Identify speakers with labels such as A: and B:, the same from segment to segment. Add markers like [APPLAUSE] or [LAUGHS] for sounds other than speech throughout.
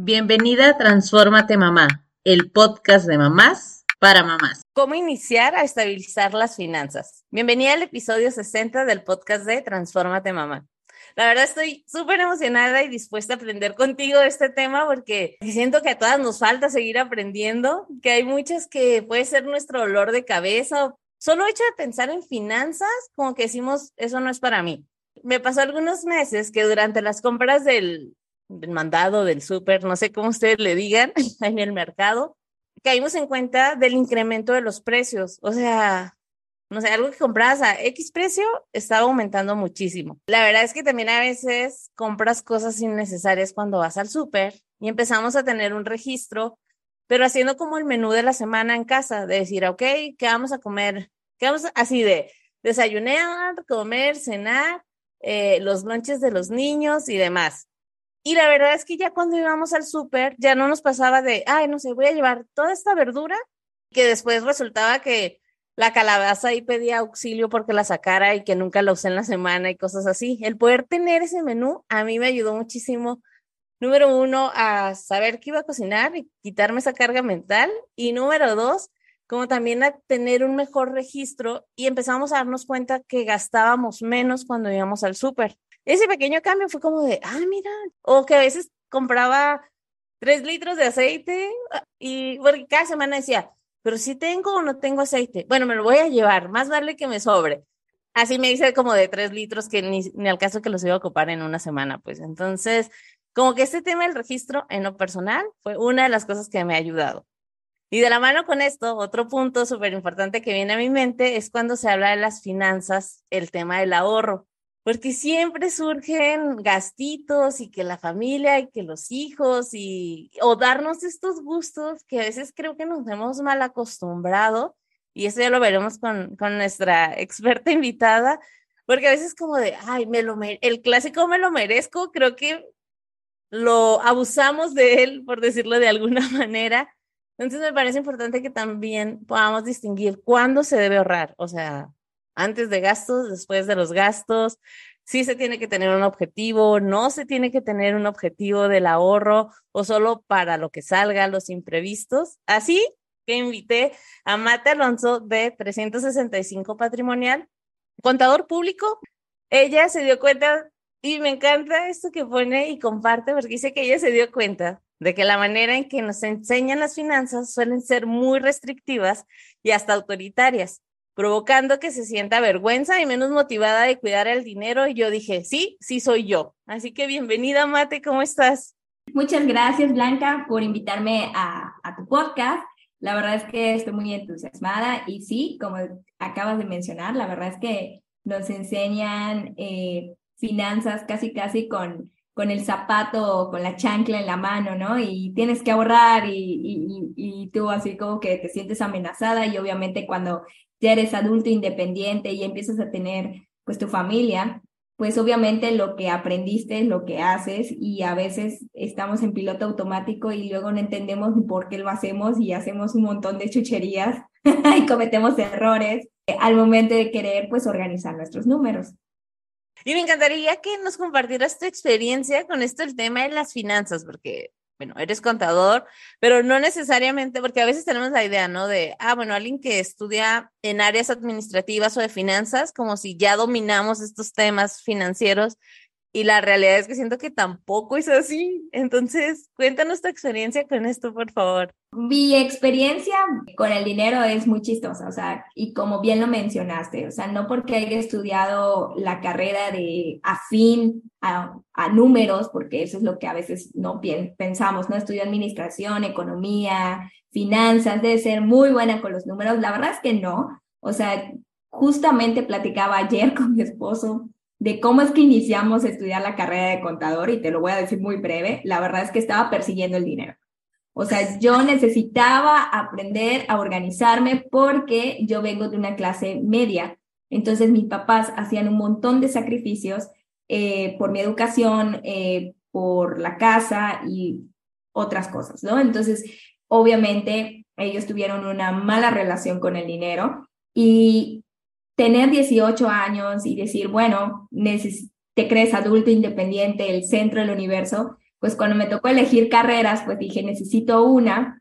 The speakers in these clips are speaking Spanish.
A: Bienvenida a Transfórmate Mamá, el podcast de mamás para mamás.
B: ¿Cómo iniciar a estabilizar las finanzas? Bienvenida al episodio 60 del podcast de Transfórmate Mamá. La verdad estoy súper emocionada y dispuesta a aprender contigo este tema porque siento que a todas nos falta seguir aprendiendo, que hay muchas que puede ser nuestro dolor de cabeza. Solo hecho de pensar en finanzas, como que decimos, eso no es para mí. Me pasó algunos meses que durante las compras del mandado, del súper, no sé cómo ustedes le digan, [LAUGHS] en el mercado, caímos en cuenta del incremento de los precios. O sea, no sé, algo que comprabas a X precio estaba aumentando muchísimo. La verdad es que también a veces compras cosas innecesarias cuando vas al súper y empezamos a tener un registro, pero haciendo como el menú de la semana en casa, de decir, ok, ¿qué vamos a comer? ¿Qué vamos a... así de desayunar, comer, cenar, eh, los lunches de los niños y demás? Y la verdad es que ya cuando íbamos al súper, ya no nos pasaba de, ay, no sé, voy a llevar toda esta verdura, que después resultaba que la calabaza ahí pedía auxilio porque la sacara y que nunca la usé en la semana y cosas así. El poder tener ese menú a mí me ayudó muchísimo, número uno, a saber qué iba a cocinar y quitarme esa carga mental. Y número dos, como también a tener un mejor registro y empezamos a darnos cuenta que gastábamos menos cuando íbamos al súper ese pequeño cambio fue como de, ah, mira, o que a veces compraba tres litros de aceite y porque cada semana decía, pero si tengo o no tengo aceite, bueno, me lo voy a llevar, más vale que me sobre. Así me hice como de tres litros que ni, ni al caso que los iba a ocupar en una semana, pues entonces, como que este tema del registro en lo personal fue una de las cosas que me ha ayudado. Y de la mano con esto, otro punto súper importante que viene a mi mente es cuando se habla de las finanzas, el tema del ahorro porque siempre surgen gastitos y que la familia y que los hijos y o darnos estos gustos que a veces creo que nos hemos mal acostumbrado y eso ya lo veremos con, con nuestra [LAUGHS] experta invitada, porque a veces como de, ay, me lo el clásico me lo merezco, creo que lo abusamos de él, por decirlo de alguna [LAUGHS] manera. Entonces me parece importante que también podamos distinguir cuándo se debe ahorrar, o sea, antes de gastos, después de los gastos. Sí se tiene que tener un objetivo, no se tiene que tener un objetivo del ahorro o solo para lo que salga, los imprevistos. Así que invité a Mate Alonso de 365 Patrimonial, contador público. Ella se dio cuenta y me encanta esto que pone y comparte porque dice que ella se dio cuenta de que la manera en que nos enseñan las finanzas suelen ser muy restrictivas y hasta autoritarias provocando que se sienta vergüenza y menos motivada de cuidar el dinero. Y yo dije, sí, sí soy yo. Así que bienvenida, Mate, ¿cómo estás?
C: Muchas gracias, Blanca, por invitarme a, tu podcast. La verdad es que estoy muy entusiasmada y sí, como acabas de mencionar, la verdad es que nos enseñan eh, finanzas casi, casi con, con el zapato o con la chancla en la mano, ¿no? Y tienes que ahorrar y, y, y, tú así como que te sientes amenazada y obviamente cuando ya eres adulto independiente y empiezas a tener pues tu familia, pues obviamente lo que aprendiste es lo que haces y a veces estamos en piloto automático y luego no entendemos por qué lo hacemos y hacemos un montón de chucherías [LAUGHS] y cometemos errores al momento de querer pues organizar nuestros números.
B: Y me encantaría que nos compartieras tu experiencia con esto el tema de las finanzas, porque bueno, eres contador, pero no necesariamente, porque a veces tenemos la idea, ¿no? De, ah, bueno, alguien que estudia en áreas administrativas o de finanzas, como si ya dominamos estos temas financieros, y la realidad es que siento que tampoco es así. Entonces, cuéntanos tu experiencia con esto, por favor.
C: Mi experiencia con el dinero es muy chistosa, o sea, y como bien lo mencionaste, o sea, no porque haya estudiado la carrera de afín a, a números, porque eso es lo que a veces no pensamos, ¿no? Estudio administración, economía, finanzas, debe ser muy buena con los números. La verdad es que no. O sea, justamente platicaba ayer [LAUGHS] con mi esposo de cómo es que iniciamos a estudiar la carrera de contador y te lo voy a decir muy breve, la verdad es que estaba persiguiendo el dinero. O sea, yo necesitaba aprender a organizarme porque yo vengo de una clase media. Entonces mis papás hacían un montón de sacrificios eh, por mi educación, eh, por la casa y otras cosas, ¿no? Entonces, obviamente, ellos tuvieron una mala relación con el dinero y tener 18 años y decir, bueno, te crees adulto independiente, el centro del universo, pues cuando me tocó elegir carreras, pues dije, necesito una,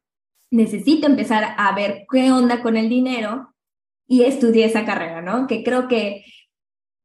C: necesito empezar a ver qué onda con el dinero y estudié esa carrera, ¿no? Que creo que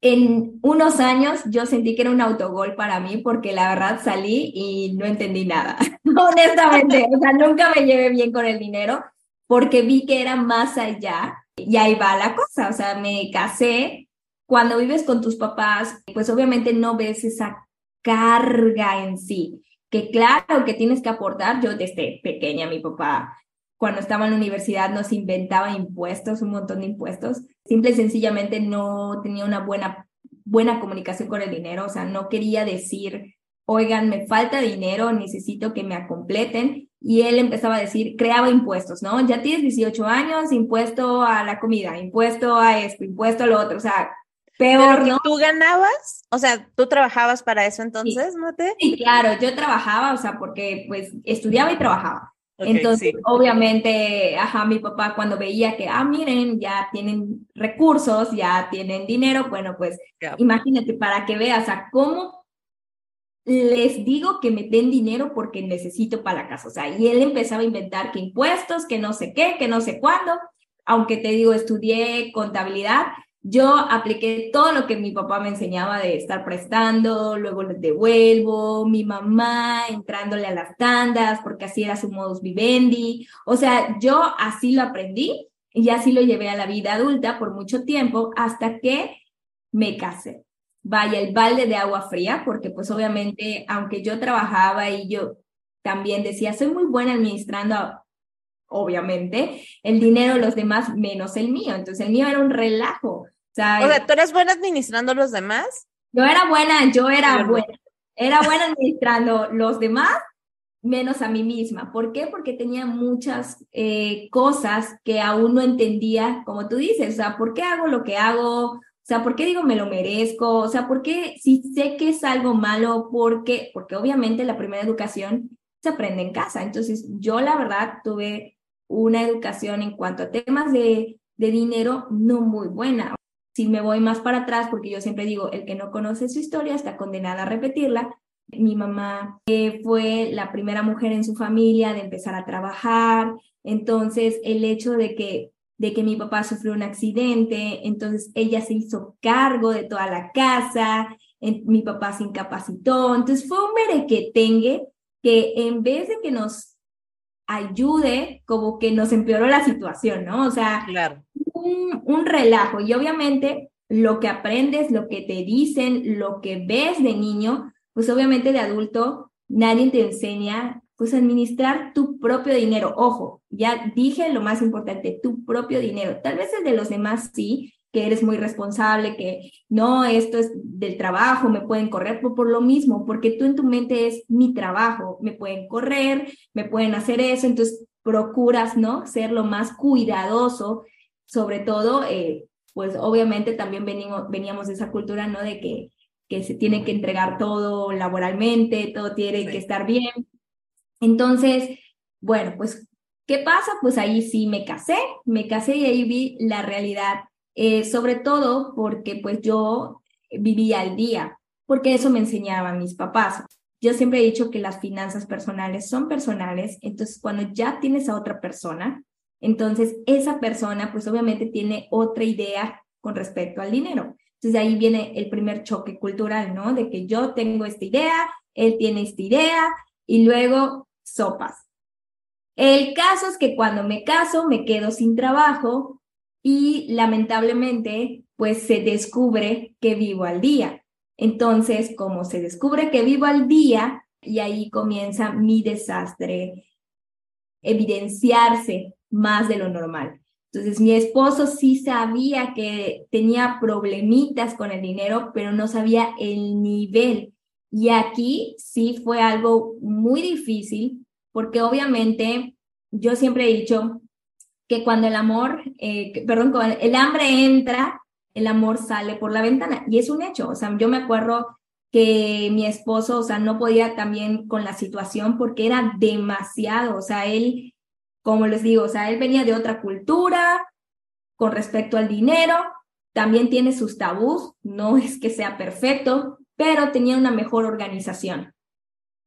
C: en unos años yo sentí que era un autogol para mí porque la verdad salí y no entendí nada, [LAUGHS] honestamente, o sea, nunca me llevé bien con el dinero porque vi que era más allá y ahí va la cosa, o sea, me casé, cuando vives con tus papás, pues obviamente no ves esa carga en sí, que claro que tienes que aportar, yo desde pequeña mi papá cuando estaba en la universidad nos inventaba impuestos, un montón de impuestos. Simple y sencillamente no tenía una buena, buena comunicación con el dinero, o sea, no quería decir, oigan, me falta dinero, necesito que me completen. Y él empezaba a decir, creaba impuestos, ¿no? Ya tienes 18 años, impuesto a la comida, impuesto a esto, impuesto a lo otro, o sea, peor, ¿no?
B: ¿Tú ganabas? O sea, ¿tú trabajabas para eso entonces, Mate?
C: Sí, claro, yo trabajaba, o sea, porque pues estudiaba y trabajaba. Entonces, obviamente, ajá, mi papá cuando veía que, ah, miren, ya tienen recursos, ya tienen dinero, bueno, pues imagínate para que veas a cómo les digo que me den dinero porque necesito para la casa. O sea, y él empezaba a inventar que impuestos, que no sé qué, que no sé cuándo. Aunque te digo, estudié contabilidad, yo apliqué todo lo que mi papá me enseñaba de estar prestando, luego devuelvo, mi mamá entrándole a las tandas, porque así era su modus vivendi. O sea, yo así lo aprendí y así lo llevé a la vida adulta por mucho tiempo hasta que me casé. Vaya, el balde de agua fría, porque pues obviamente, aunque yo trabajaba y yo también decía, soy muy buena administrando obviamente, el dinero de los demás menos el mío. Entonces el mío era un relajo. O
B: sea, ¿tú eres buena administrando los demás?
C: Yo era buena, yo era buena. Era buena administrando los demás menos a mí misma. ¿Por qué? Porque tenía muchas eh, cosas que aún no entendía, como tú dices, o sea, ¿por qué hago lo que hago? O sea, ¿por qué digo me lo merezco? O sea, ¿por qué si sé que es algo malo? ¿Por qué? Porque obviamente la primera educación se aprende en casa. Entonces, yo la verdad tuve una educación en cuanto a temas de, de dinero no muy buena. Si me voy más para atrás, porque yo siempre digo, el que no conoce su historia está condenada a repetirla. Mi mamá eh, fue la primera mujer en su familia de empezar a trabajar, entonces el hecho de que de que mi papá sufrió un accidente, entonces ella se hizo cargo de toda la casa, mi papá se incapacitó, entonces fue un merequetengue que en vez de que nos ayude, como que nos empeoró la situación, ¿no? O sea,
B: claro.
C: un, un relajo. Y obviamente lo que aprendes, lo que te dicen, lo que ves de niño, pues obviamente de adulto nadie te enseña pues administrar tu propio dinero. Ojo, ya dije lo más importante, tu propio dinero. Tal vez el de los demás sí, que eres muy responsable, que no, esto es del trabajo, me pueden correr por, por, lo mismo, porque tú en tu mente es mi trabajo, me pueden correr, me pueden hacer eso, entonces procuras, ¿no? Ser lo más cuidadoso, sobre todo, eh, pues obviamente también venimos, veníamos de esa cultura, ¿no? De que, que se tiene que entregar todo laboralmente, todo tiene que estar bien. Entonces, bueno, pues, ¿qué pasa? Pues ahí sí me casé, me casé y ahí vi la realidad eh, sobre todo porque pues yo vivía al día, porque eso me enseñaban mis papás. Yo siempre he dicho que las finanzas personales son personales, entonces cuando ya tienes a otra persona, entonces esa persona pues obviamente tiene otra idea con respecto al dinero. Entonces ahí viene el primer choque cultural, ¿no? De que yo tengo esta idea, él tiene esta idea y luego sopas. El caso es que cuando me caso me quedo sin trabajo y lamentablemente pues se descubre que vivo al día. Entonces, como se descubre que vivo al día, y ahí comienza mi desastre, evidenciarse más de lo normal. Entonces, mi esposo sí sabía que tenía problemitas con el dinero, pero no sabía el nivel. Y aquí sí fue algo muy difícil, porque obviamente yo siempre he dicho, que cuando el amor, eh, perdón, cuando el hambre entra, el amor sale por la ventana. Y es un hecho. O sea, yo me acuerdo que mi esposo, o sea, no podía también con la situación porque era demasiado. O sea, él, como les digo, o sea, él venía de otra cultura con respecto al dinero. También tiene sus tabús. No es que sea perfecto, pero tenía una mejor organización.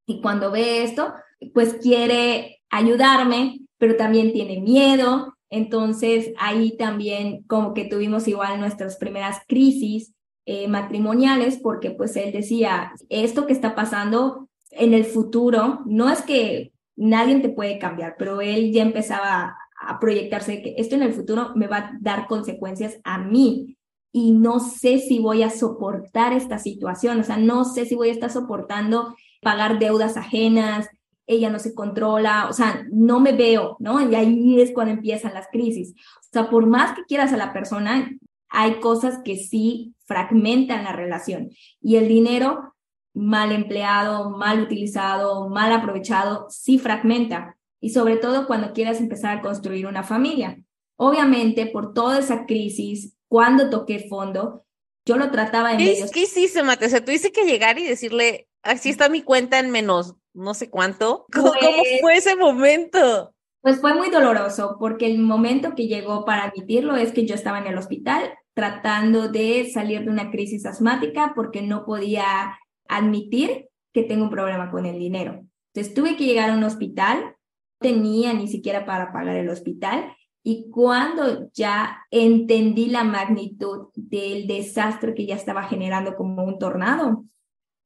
C: Y cuando ve esto, pues quiere ayudarme, pero también tiene miedo. Entonces ahí también como que tuvimos igual nuestras primeras crisis eh, matrimoniales porque pues él decía, esto que está pasando en el futuro, no es que nadie te puede cambiar, pero él ya empezaba a proyectarse que esto en el futuro me va a dar consecuencias a mí y no sé si voy a soportar esta situación, o sea, no sé si voy a estar soportando pagar deudas ajenas, ella no se controla, o sea, no me veo, ¿no? Y ahí es cuando empiezan las crisis. O sea, por más que quieras a la persona, hay cosas que sí fragmentan la relación y el dinero mal empleado, mal utilizado, mal aprovechado, sí fragmenta. Y sobre todo cuando quieras empezar a construir una familia. Obviamente, por toda esa crisis, cuando toqué fondo, yo lo trataba en
B: ¿Qué,
C: medios...
B: ¿Qué hiciste, Mate? O sea, tuviste que llegar y decirle, así está mi cuenta en menos no sé cuánto. [LAUGHS] ¿Cómo, ¿Cómo,
C: Pues
B: fue ese momento?
C: Pues fue muy doloroso porque el momento que llegó para admitirlo es que yo estaba en el hospital tratando de salir de una crisis asmática porque no podía admitir que tengo un problema con el dinero. Entonces tuve que llegar a un hospital, no tenía ni siquiera para pagar el hospital y cuando ya entendí la magnitud del desastre que ya estaba generando como un tornado,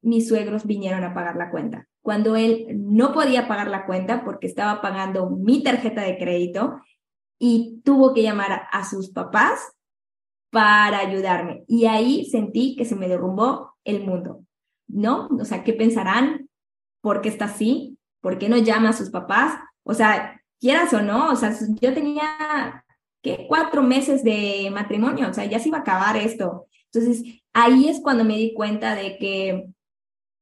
C: mis suegros vinieron a pagar la cuenta. Cuando él no podía pagar la cuenta porque estaba pagando mi tarjeta de crédito y tuvo que llamar a, sus papás para ayudarme. Y ahí sentí que se me derrumbó el mundo, ¿no? O sea, ¿qué pensarán? ¿Por qué está así? ¿Por qué no llama a sus papás? O sea, quieras o no, o sea, yo tenía que cuatro meses de matrimonio, o sea, ya se iba a acabar esto. Entonces, ahí es cuando me di cuenta de que,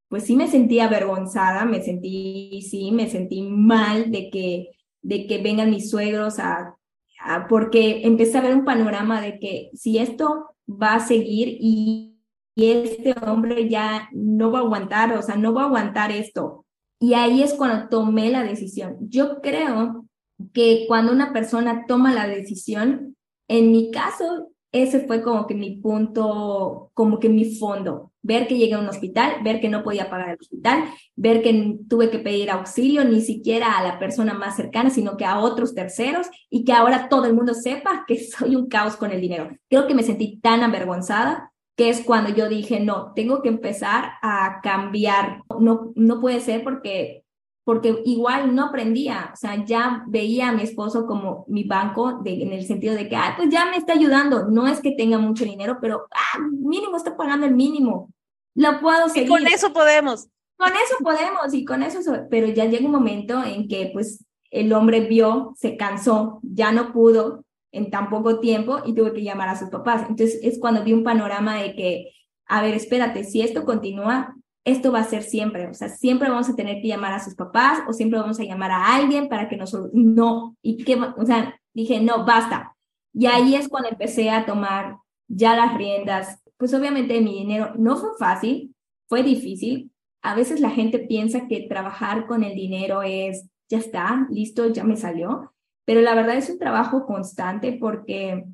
C: pues sí me sentí avergonzada, me sentí, sí, me sentí mal de que, de que vengan mis suegros a, a, porque empecé a ver un panorama de que si esto va a seguir y, y este hombre ya no va a aguantar, o sea, no va a aguantar esto. Y ahí es cuando tomé la decisión. Yo creo que cuando una persona toma la decisión, en mi caso, ese fue como que mi punto, como que mi fondo. Ver que llegué a un hospital, ver que no podía pagar el hospital, ver que tuve que pedir auxilio ni siquiera a la persona más cercana, sino que a otros terceros y que ahora todo el mundo sepa que [LAUGHS] soy un caos con el dinero. Creo que me sentí tan avergonzada que es cuando yo dije, no, tengo que empezar a cambiar. No, no puede ser porque porque igual no aprendía, o sea, ya veía a mi esposo como mi banco de, en el sentido de que, ah, pues ya me está ayudando, no es que tenga mucho dinero, pero ah, mínimo está pagando el mínimo, lo puedo seguir.
B: Y con eso podemos.
C: Con eso podemos y con eso, pero ya llega un momento en que pues el hombre vio, se cansó, ya no pudo en tan poco tiempo y tuve que llamar a sus papás. Entonces es cuando vi un panorama de que, a ver, espérate, si esto continúa, esto va a ser siempre, o sea, siempre vamos a tener que llamar a sus papás o siempre vamos a llamar a alguien para que nos, no, y que, o sea, dije, no, basta. Y ahí es cuando empecé a tomar ya las riendas. Pues obviamente mi dinero no fue fácil, fue difícil. A veces la gente piensa que trabajar con el dinero es, ya está, listo, ya me salió. Pero la verdad es un trabajo constante porque,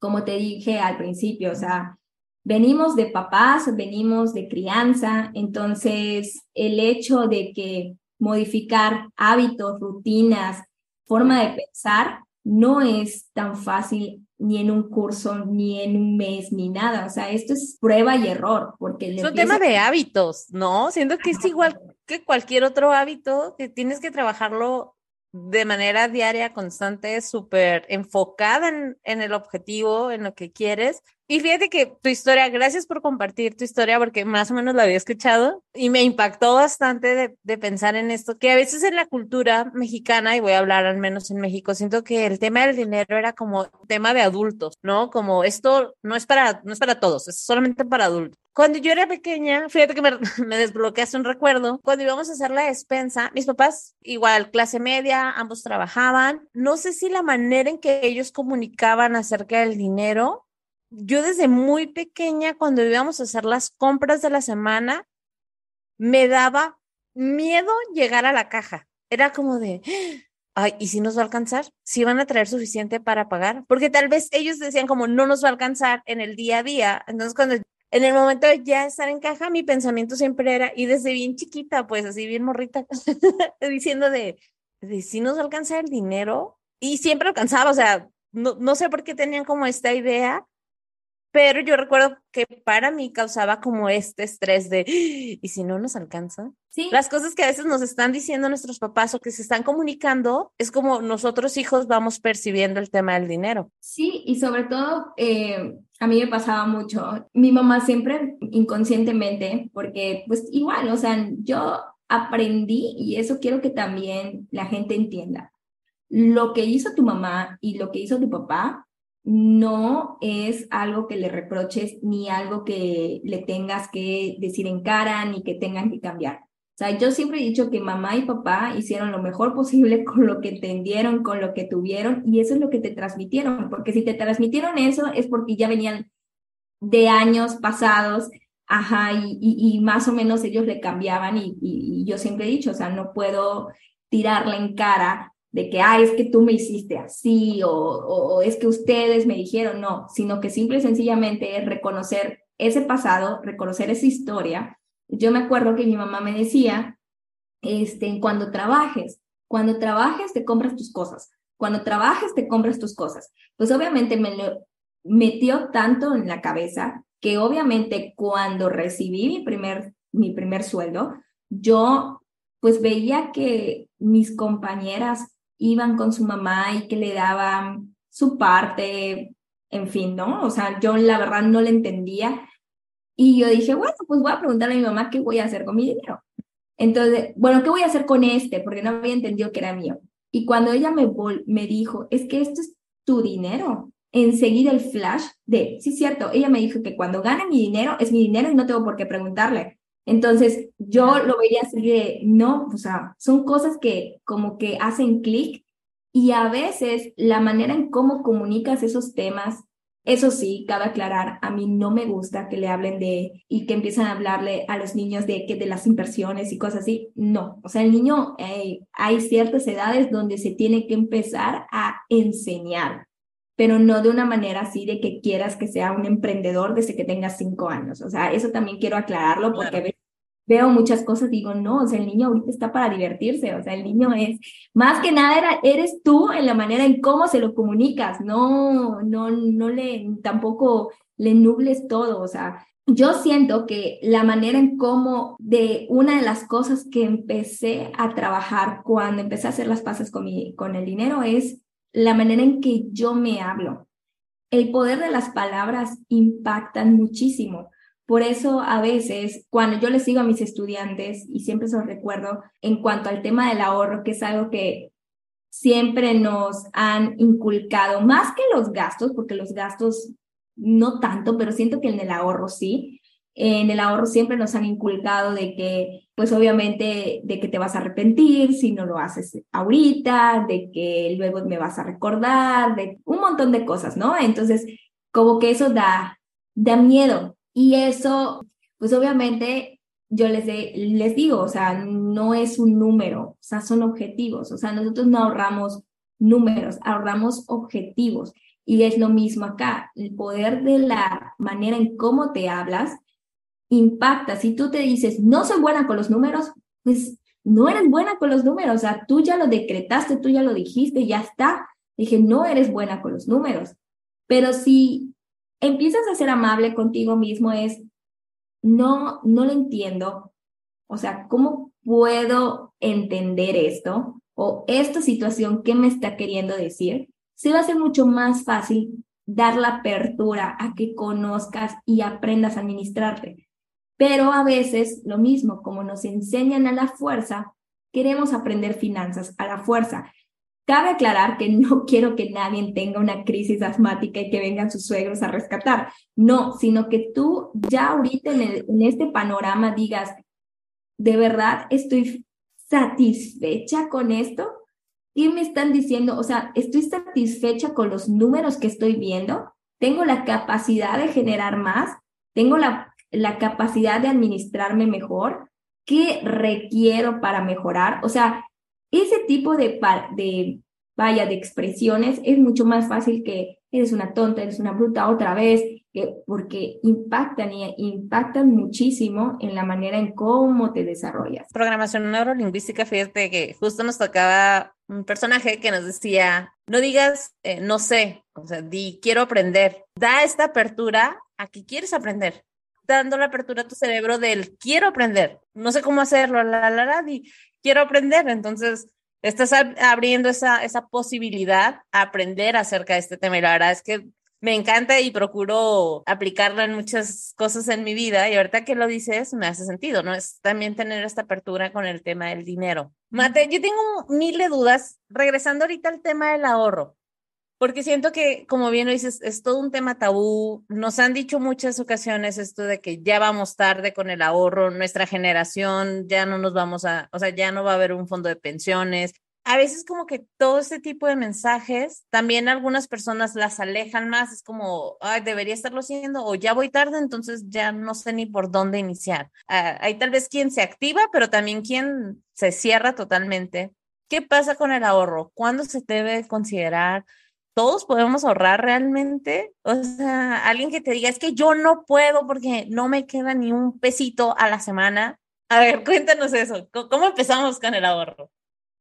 C: como te dije al principio, o sea, venimos de papás, venimos de crianza, entonces el hecho de que modificar hábitos, rutinas, forma de pensar, no es tan fácil ni en un curso, ni en un mes, ni nada. O sea, esto es prueba y error, porque...
B: Es un tema de hábitos, ¿no? Siento que es igual que cualquier otro hábito, que tienes que trabajarlo de manera diaria, constante, súper enfocada en, en, el objetivo, en lo que quieres. Y fíjate que tu historia, gracias por compartir tu historia, porque más o menos la había escuchado y me impactó bastante de, de, pensar en esto, que a veces en la cultura mexicana, y voy a hablar al menos en México, siento que el tema del dinero era como tema de adultos, ¿no? Como esto no es para, no es para todos, es solamente para adultos. Cuando yo era pequeña, fíjate que me, [LAUGHS] me desbloqueaste un recuerdo, cuando íbamos a hacer la despensa, mis papás, igual, clase media, ambos trabajaban, no sé si la manera en que ellos comunicaban acerca del dinero yo desde muy pequeña, cuando íbamos a hacer las compras de la semana, me daba miedo llegar a la caja. Era como de, ay, ¿y si nos va a alcanzar? ¿Si van a traer suficiente para pagar? Porque tal vez ellos decían como no nos va a alcanzar en el día a día. Entonces, cuando en el momento de ya estar en caja, mi pensamiento siempre era, y desde bien chiquita, pues así bien morrita, [LAUGHS] diciendo de, si nos alcanza el dinero, y siempre alcanzaba, o sea, no, no sé por qué tenían como esta idea, pero yo recuerdo que para mí causaba como este estrés de, ¿y si no nos alcanza?
C: Sí.
B: Las cosas que a veces nos están diciendo nuestros papás o que se están comunicando, es como nosotros hijos vamos percibiendo el tema del dinero.
C: Sí, y sobre todo, eh, a mí me pasaba mucho, mi mamá siempre inconscientemente, porque pues igual, o sea, yo aprendí y eso quiero que también la gente entienda. Lo que hizo tu mamá y lo que hizo tu papá no es algo que le reproches ni algo que le tengas que decir en cara ni que tengan que cambiar. O sea, yo siempre he dicho que mamá y papá hicieron lo mejor [LAUGHS] posible con lo que entendieron, con lo que tuvieron, y eso es lo que te transmitieron, porque si te transmitieron eso es porque ya venían de años pasados, ajá, y, más o menos ellos le cambiaban, y, y, yo siempre he dicho, o sea, no puedo tirarle en cara de que, ah, es que tú me hiciste así o, o, es que ustedes me dijeron, no, sino que simple y sencillamente es reconocer ese pasado, reconocer esa historia. Yo me acuerdo que mi mamá me decía, este, cuando trabajes, cuando trabajes te compras tus cosas, cuando trabajes te compras tus cosas. Pues obviamente me lo metió tanto en la cabeza que obviamente cuando recibí mi primer, mi primer sueldo, yo pues veía que mis compañeras iban con su mamá y que le daban su parte, en fin, ¿no? O sea, yo la verdad no le entendía. Y yo dije, bueno, pues voy a preguntarle a mi mamá qué voy a hacer con mi dinero. Entonces, bueno, ¿qué voy a hacer con este? Porque no había entendido que era mío. Y cuando ella me, me dijo, es que esto es tu dinero, enseguida el flash de, sí, cierto, ella me dijo que cuando gane mi dinero es mi dinero y no tengo por qué preguntarle. Entonces, yo lo veía así de, no, o sea, son cosas que como que hacen clic y a veces la manera en cómo comunicas esos temas, eso sí, cabe aclarar, a mí no me gusta que le hablen de y que empiezan a hablarle a los niños de que de las inversiones y cosas así. No, o sea, el niño eh, hay ciertas edades donde se tiene que empezar a enseñar pero no de una manera así de que quieras que sea un emprendedor desde que tengas cinco años. O sea, eso también quiero aclararlo porque veo muchas cosas, digo, no, o sea, el niño ahorita está para divertirse, o sea, el niño es, más que nada eres tú en la manera en cómo se lo comunicas, no, no, no le, tampoco le nubles todo, o sea, yo siento que la manera en cómo de una de las cosas que empecé a trabajar cuando empecé a hacer las pasas con, mi, con el dinero es la manera en que yo me hablo. El poder de las palabras impactan muchísimo. Por eso a veces cuando yo les digo a mis estudiantes, y siempre los recuerdo, en cuanto al tema del ahorro, que es algo que siempre nos han inculcado, más que los gastos, porque los gastos no tanto, pero siento que en el ahorro sí, en el ahorro siempre nos han inculcado de que, pues obviamente, de que te vas a arrepentir si no lo haces ahorita, de que luego me vas a recordar, de un montón de cosas, ¿no? Entonces, como que eso da, da miedo. Y eso, pues obviamente, yo les, les digo, o sea, no es un número, o sea, son objetivos, o sea, nosotros no ahorramos números, ahorramos objetivos. Y es lo mismo acá, el poder de la manera en cómo te hablas impacta. Si tú te dices, no soy buena con los números, pues no eres buena con los números. O sea, tú ya lo decretaste, tú ya lo dijiste, ya está. Dije, no eres buena con los números. Pero si empiezas a ser amable contigo mismo, es, no, no lo entiendo. O sea, ¿cómo puedo entender esto? O esta situación, ¿qué me está queriendo decir? Se va a ser mucho más fácil dar la apertura a que conozcas y aprendas a administrarte. Pero a veces lo mismo, como nos enseñan a la fuerza, queremos aprender finanzas a la fuerza. Cabe aclarar que no [LAUGHS] quiero que nadie tenga una crisis asmática y que vengan sus suegros a rescatar. No, sino que tú ya ahorita en, en este panorama digas, ¿de verdad estoy satisfecha con esto? ¿Qué me están diciendo? O sea, ¿estoy satisfecha con los números que estoy viendo? ¿Tengo la capacidad de generar más? ¿Tengo la la capacidad de administrarme mejor, qué requiero para mejorar. O sea, ese tipo de, de, vaya, de expresiones es mucho más fácil que eres una tonta, eres una bruta otra vez, porque impactan y impactan muchísimo en la manera en cómo te desarrollas.
B: Programación neurolingüística, fíjate que justo nos tocaba un personaje que nos decía, no digas eh, no sé, o sea, di quiero aprender, da esta apertura a que quieres aprender, dando la apertura a tu cerebro del quiero aprender, no sé cómo hacerlo, la, la, la, di quiero aprender, entonces estás abriendo esa, esa posibilidad a aprender acerca de este tema. Y la verdad es que me encanta y procuro aplicarlo en muchas cosas en mi vida. Y ahorita que lo dices me hace sentido, ¿no? Es también tener esta apertura con el tema del dinero. Mate, yo tengo mil de dudas, regresando ahorita al tema del ahorro, porque siento que, como bien lo dices, es todo un tema tabú. Nos han dicho muchas ocasiones esto de que ya vamos tarde con el ahorro, nuestra generación ya no nos vamos a, o sea, ya no va a haber un fondo de pensiones, a veces como que todo este tipo de mensajes, también algunas personas las alejan más, es como, ay, debería estarlo haciendo o ya voy tarde, entonces ya no sé ni por dónde iniciar. Ah, hay tal vez quien se activa, pero también quien se cierra totalmente. ¿Qué pasa con el ahorro? ¿Cuándo se debe considerar? ¿Todos podemos ahorrar realmente? O sea, alguien que te diga, es que yo no puedo porque no me queda ni un pesito a la semana. A ver, [LAUGHS] cuéntanos eso. ¿Cómo empezamos con el ahorro?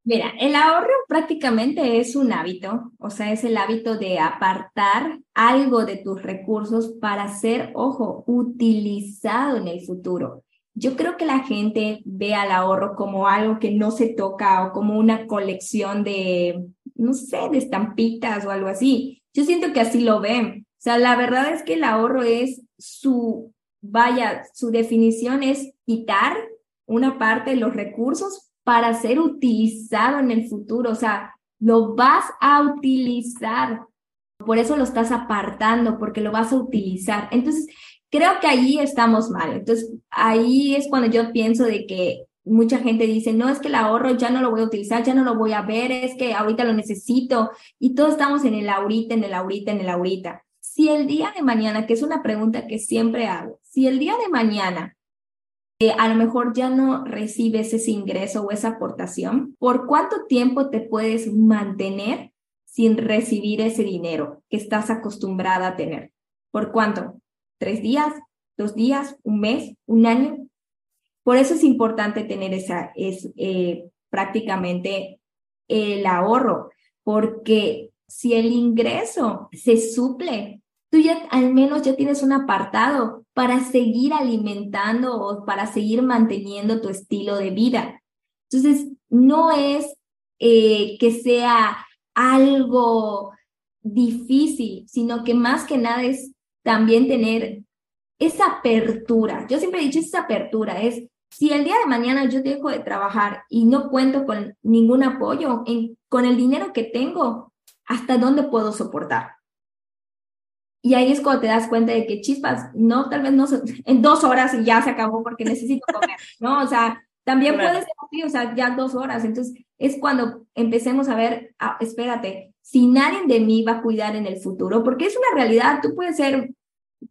C: Mira, el ahorro prácticamente es un hábito, o sea, es el hábito de apartar algo de tus recursos para ser, ojo, utilizado en el futuro. Yo creo que la gente ve al ahorro como algo que no se toca o como una colección de, no sé, de estampitas o algo así. Yo siento que así lo ven. O sea, la verdad es que el ahorro es su, vaya, su definición es quitar una parte de los recursos para ser utilizado en el futuro. O sea, lo vas a utilizar. Por eso lo estás apartando, porque lo vas a utilizar. Entonces, creo que ahí estamos mal. Entonces, ahí es cuando yo pienso de que mucha gente dice, no, es que el ahorro ya no lo voy a utilizar, ya no lo voy a ver, es que ahorita lo necesito. Y todos estamos en el ahorita, en el ahorita, en el ahorita. Si el día de mañana, que es una pregunta que siempre hago, si el día de mañana a lo mejor ya no recibes ese ingreso o esa aportación, ¿por cuánto tiempo te puedes mantener sin recibir ese dinero que estás acostumbrada a tener? ¿Por cuánto? ¿Tres días? ¿Dos días? ¿Un mes? ¿Un año? Por eso es importante tener esa, es eh, prácticamente el ahorro, porque si el ingreso se suple tú ya al menos ya tienes un apartado para seguir alimentando o para seguir manteniendo tu estilo de vida. Entonces, no es eh, que sea algo difícil, sino que más que nada es también tener esa apertura. Yo siempre he dicho esa apertura, es si el día de mañana yo dejo de trabajar y no cuento con ningún apoyo, en, con el dinero que tengo, ¿hasta dónde puedo soportar? Y ahí es cuando te das cuenta de que chispas, no, tal vez no, [LAUGHS] en dos horas y ya se acabó porque necesito comer, ¿no? O sea, también puede ser así, o sea, ya dos horas. Entonces, es cuando empecemos a ver, ah, espérate, si nadie de mí va a cuidar en el futuro, porque es una realidad, tú puedes ser,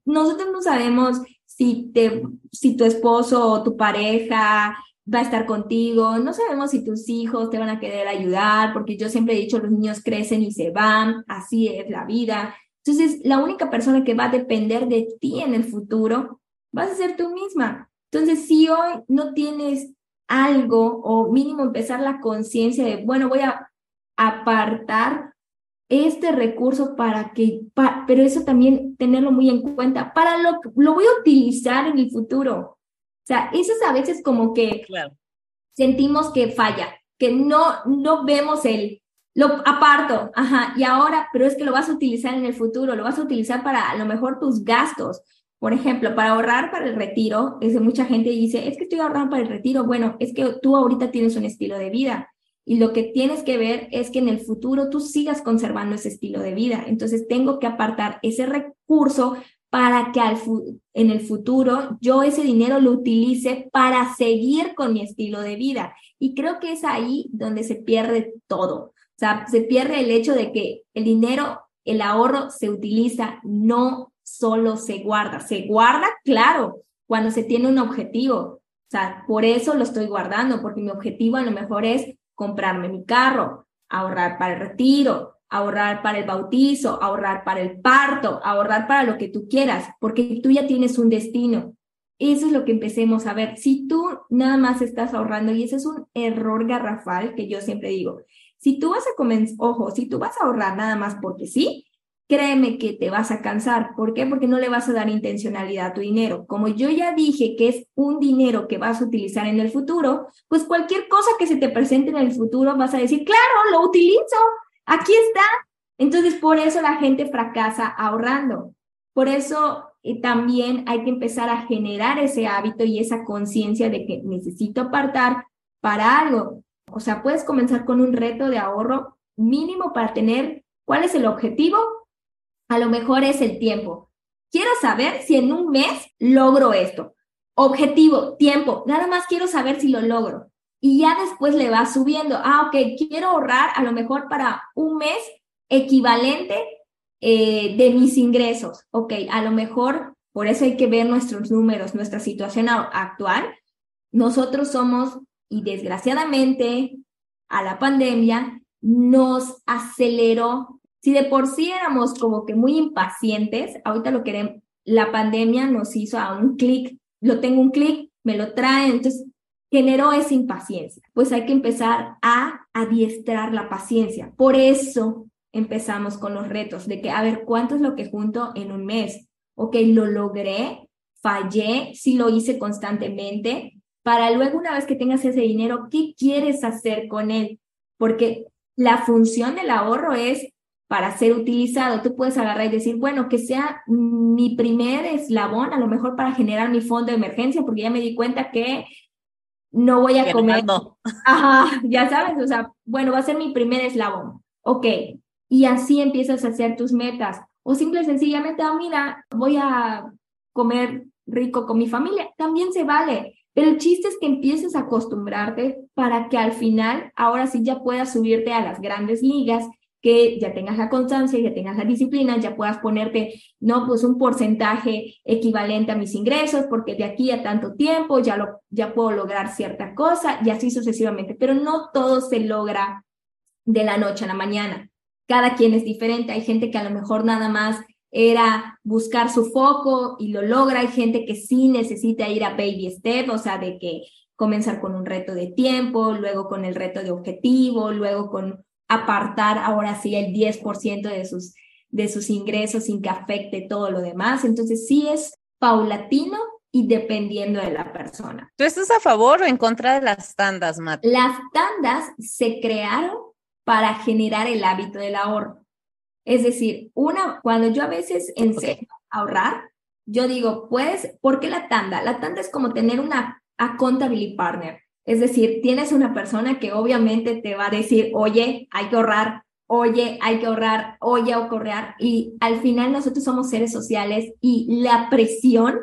C: nosotros no sabemos si, te, si tu esposo o tu pareja va a estar contigo, no sabemos si tus hijos te van a querer ayudar, porque yo siempre he dicho, los niños crecen y se van, así es la vida. Entonces, la única persona que va a depender de ti en el futuro vas a ser tú misma. Entonces, si hoy no tienes algo o mínimo empezar la conciencia de, bueno, voy a apartar este recurso para que, pero eso también tenerlo muy en cuenta, para lo lo voy a utilizar en el futuro. O sea, eso es a veces como que sentimos que falla, que no, no vemos el, lo aparto, ajá, y ahora, pero es que lo vas a utilizar en el futuro, lo vas a utilizar para a lo mejor tus gastos. Por ejemplo, para ahorrar para el retiro, es mucha gente dice, es que estoy ahorrando para el retiro. Bueno, es que tú ahorita tienes un estilo de vida y lo que tienes que ver es que en el futuro tú sigas conservando ese estilo de vida. Entonces tengo que apartar ese recurso para que al en el futuro yo ese dinero lo utilice para seguir con mi estilo de vida. Y creo que es ahí donde se pierde todo. O sea, se pierde el hecho de que el dinero, el ahorro se utiliza, no solo se guarda. Se guarda, claro, cuando se tiene un objetivo. O sea, por eso lo estoy guardando, porque mi objetivo a lo mejor es comprarme mi carro, ahorrar para el retiro, ahorrar para el bautizo, ahorrar para el parto, ahorrar para lo que tú quieras, porque tú ya tienes un destino. Eso es lo que empecemos a ver. Si tú nada más estás ahorrando, y ese es un error garrafal que yo siempre digo, si tú vas a ojo, si tú vas a ahorrar nada más porque sí, créeme que te vas a cansar. ¿Por qué? Porque no le vas a dar intencionalidad a tu dinero. Como yo ya dije que es un dinero que vas a utilizar en el futuro, pues cualquier cosa que se te presente en el futuro vas a decir, claro, lo utilizo, aquí está. Entonces, por eso la gente fracasa ahorrando. Por eso eh, también hay que empezar a generar ese hábito y esa conciencia de que necesito apartar para algo. O sea, puedes comenzar con un reto de ahorro mínimo para tener cuál es el objetivo. A lo mejor es el tiempo. Quiero saber si en un mes logro esto. Objetivo, tiempo. Nada más quiero saber si lo logro. Y ya después le va subiendo. Ah, ok, quiero ahorrar a lo mejor para un mes equivalente eh, de mis ingresos. Ok, a lo mejor por eso hay que ver nuestros números, nuestra situación actual. Nosotros somos, y desgraciadamente, a la pandemia nos aceleró. Si de por sí éramos como que muy impacientes, ahorita lo queremos, la pandemia nos hizo a un clic, lo tengo un clic, me lo trae, entonces generó esa impaciencia. Pues hay que empezar a adiestrar la paciencia. Por eso empezamos con los retos de que, a ver, ¿cuánto es lo que junto en un mes? Ok, lo logré, fallé, sí lo hice constantemente, para luego una vez que tengas ese dinero, ¿qué quieres hacer con él? Porque la función del ahorro es para ser utilizado. Tú puedes agarrar y decir, bueno, que sea mi primer eslabón, a lo mejor para generar mi fondo de emergencia, porque ya me di cuenta que no voy a comer. Ajá, ya sabes, o sea, bueno, va a ser mi primer eslabón. Ok, y así empiezas a hacer tus metas. O simple y sencillamente, ah, mira, voy a comer rico con mi familia, también se vale. Pero el chiste es que empieces a acostumbrarte para que al final, ahora sí ya puedas subirte a las grandes ligas, que ya tengas la constancia, ya tengas la disciplina, ya puedas ponerte, no, pues un porcentaje equivalente a mis ingresos, porque de aquí a tanto tiempo ya, lo, ya puedo lograr cierta cosa y así sucesivamente. Pero no todo se logra de la noche a la mañana cada quien es diferente. Hay gente que a lo mejor nada más era buscar su foco y lo logra. Hay gente que sí necesita ir a baby step, o sea, de que comenzar con un reto de tiempo, luego con el reto de objetivo, luego con apartar ahora sí el 10% de sus, de sus ingresos sin que afecte todo lo demás. Entonces sí es paulatino y dependiendo de la persona.
B: ¿Tú estás a favor o en contra de las tandas, Matt?
C: Las tandas se crearon para generar el hábito del ahorro. Es decir, una, cuando yo a veces enseño a ahorrar, yo digo, pues, ¿por qué la tanda? La tanda es como tener una accountability partner. Es decir, tienes una persona que obviamente te va a decir, oye, hay que ahorrar, oye, hay que ahorrar, oye, ahorrar. Y al final nosotros somos seres sociales y la presión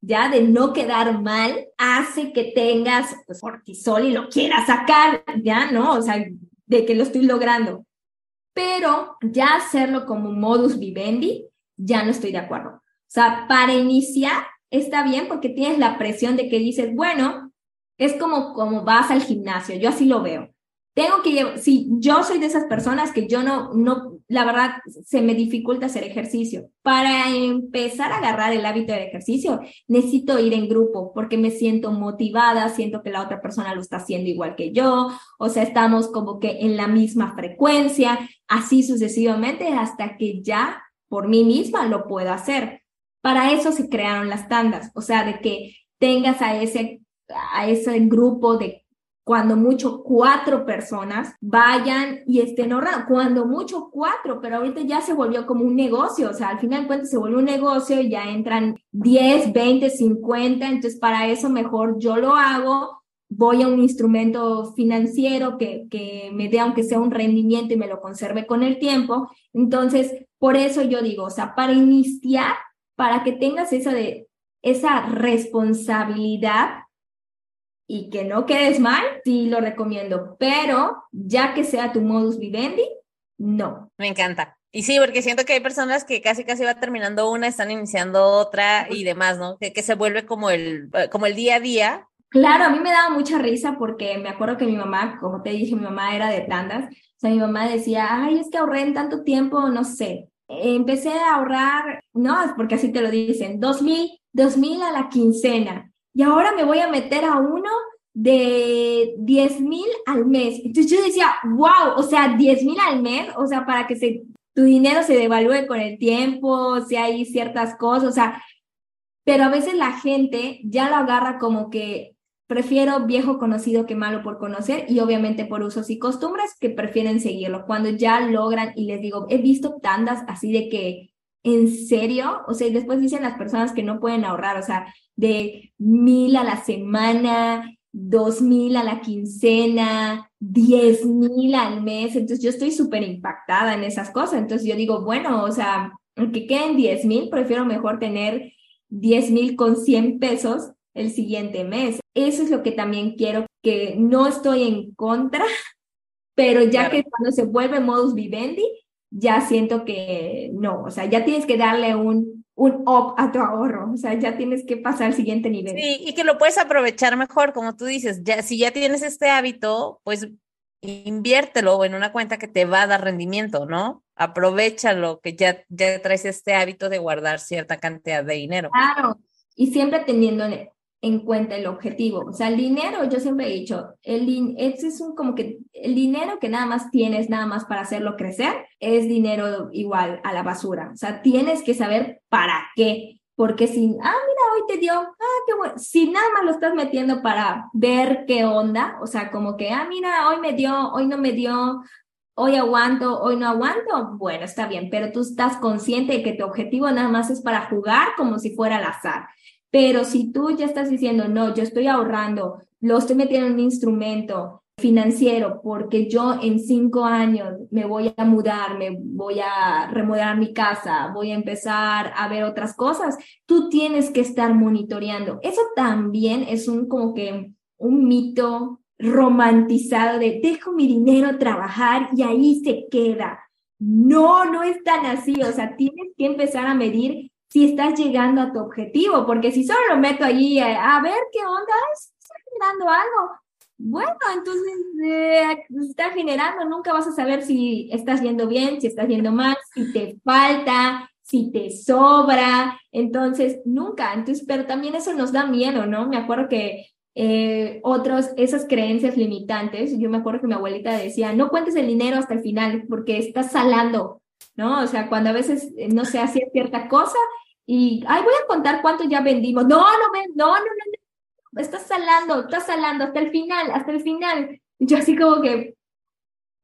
C: ya de no quedar mal hace que tengas pues, cortisol y lo quieras sacar, ya, ¿no? O sea, de que lo estoy logrando. Pero ya hacerlo como modus vivendi, ya no estoy de acuerdo. O sea, para iniciar está bien porque tienes la presión de que dices, bueno, es como, como vas al gimnasio, yo así lo veo. Tengo que llevar, si yo soy de esas personas que yo no, no, la verdad, se me dificulta hacer ejercicio. Para empezar a agarrar el hábito del ejercicio, necesito ir en grupo porque me siento motivada, siento que la otra persona lo está haciendo igual que yo, o sea, estamos como que en la misma frecuencia, así sucesivamente hasta que ya por mí misma lo puedo hacer. Para eso se crearon las tandas, o sea, de que tengas a ese, a ese grupo de cuando mucho cuatro personas vayan y estén ahorrando, cuando mucho cuatro, pero ahorita ya se volvió como un negocio, o sea, al final cuentas se volvió un negocio y ya entran 10, 20, 50, entonces para eso mejor yo lo hago, voy a un instrumento financiero que, que me dé aunque sea un rendimiento y me lo conserve con el tiempo, entonces por eso yo digo, o sea, para iniciar, para que tengas esa de esa responsabilidad y que no quedes mal, sí lo recomiendo, pero ya que sea tu modus vivendi, no.
B: Me encanta. Y sí, porque siento que hay personas que casi casi va terminando una, están iniciando otra y demás, ¿no? Que, que se vuelve como el, como el día a día
C: Claro, a mí me daba mucha risa porque me acuerdo que mi mamá, como te dije, mi mamá era de tandas, o sea, mi mamá decía, ay, es que ahorré en tanto tiempo, no sé, empecé a ahorrar, no, porque así te lo dicen, dos mil, dos mil a la quincena, y ahora me voy a meter a uno de diez mil al mes. Entonces yo decía, wow, o sea, diez mil al mes, o sea, para que se, tu dinero se devalúe con el tiempo, si hay ciertas cosas, o sea, pero a veces la gente ya lo agarra como que prefiero viejo conocido que malo por conocer y obviamente por usos y costumbres que prefieren seguirlo. Cuando ya logran, y les digo, he visto tandas así de que, ¿en serio? O sea, y después dicen las personas que no pueden ahorrar, o sea, de mil a la semana, dos mil a la quincena, diez mil al mes. Entonces yo estoy súper impactada en esas cosas. Entonces yo digo, bueno, o sea, aunque queden diez mil, prefiero mejor tener diez mil con cien pesos el siguiente mes. Eso es lo que también quiero, que no estoy en contra, [LAUGHS] pero ya que cuando se vuelve modus vivendi, ya siento que no, o sea, ya tienes que darle un, un up a tu ahorro, o sea, ya tienes que pasar al siguiente nivel.
B: Sí, y que lo puedes aprovechar mejor, como tú dices, ya, si ya tienes este hábito, pues inviértelo en una cuenta que te va a dar rendimiento, ¿no? Aprovechalo, que ya, ya traes este hábito de guardar cierta cantidad de dinero.
C: Claro, y siempre teniendo en cuenta el objetivo. O sea, el dinero, yo siempre he dicho, el es un como que el dinero que nada más tienes, nada más para hacerlo crecer, es dinero igual a la basura. O sea, tienes que saber para qué. Porque si, ah, mira, hoy te dio, ah, qué bueno. Si nada más lo estás metiendo para ver qué onda, o sea, como que, ah, mira, hoy me dio, hoy no me dio, hoy aguanto, hoy no aguanto, bueno, está bien, pero tú estás consciente de que tu objetivo nada más es para jugar como si fuera al azar. Pero si tú ya estás diciendo, no, yo estoy ahorrando, lo estoy metiendo en un instrumento financiero porque yo en cinco años me voy a mudar, me voy a remodelar mi casa, voy a empezar a ver otras cosas, tú tienes que estar monitoreando. Eso también es un como que un mito romantizado de dejo mi dinero trabajar y ahí se queda. No, no es tan así, o sea, tienes que empezar a medir si estás llegando a tu objetivo, porque si solo lo meto allí a, ver qué onda, está generando algo. Bueno, entonces eh, está generando, nunca vas a saber si estás yendo bien, si estás yendo mal, si te falta, si te sobra, entonces nunca, entonces, pero también eso nos da miedo, ¿no? Me acuerdo que eh, otros, esas creencias limitantes, yo me acuerdo que mi abuelita decía, no cuentes el dinero hasta el final porque estás salando, ¿no? O sea, cuando a veces eh, no se hacía cierta cosa y, ay, voy a contar cuánto ya vendimos. No, no, ven, no, no, no, no, estás salando, estás salando hasta el final, hasta el final. Yo así como que,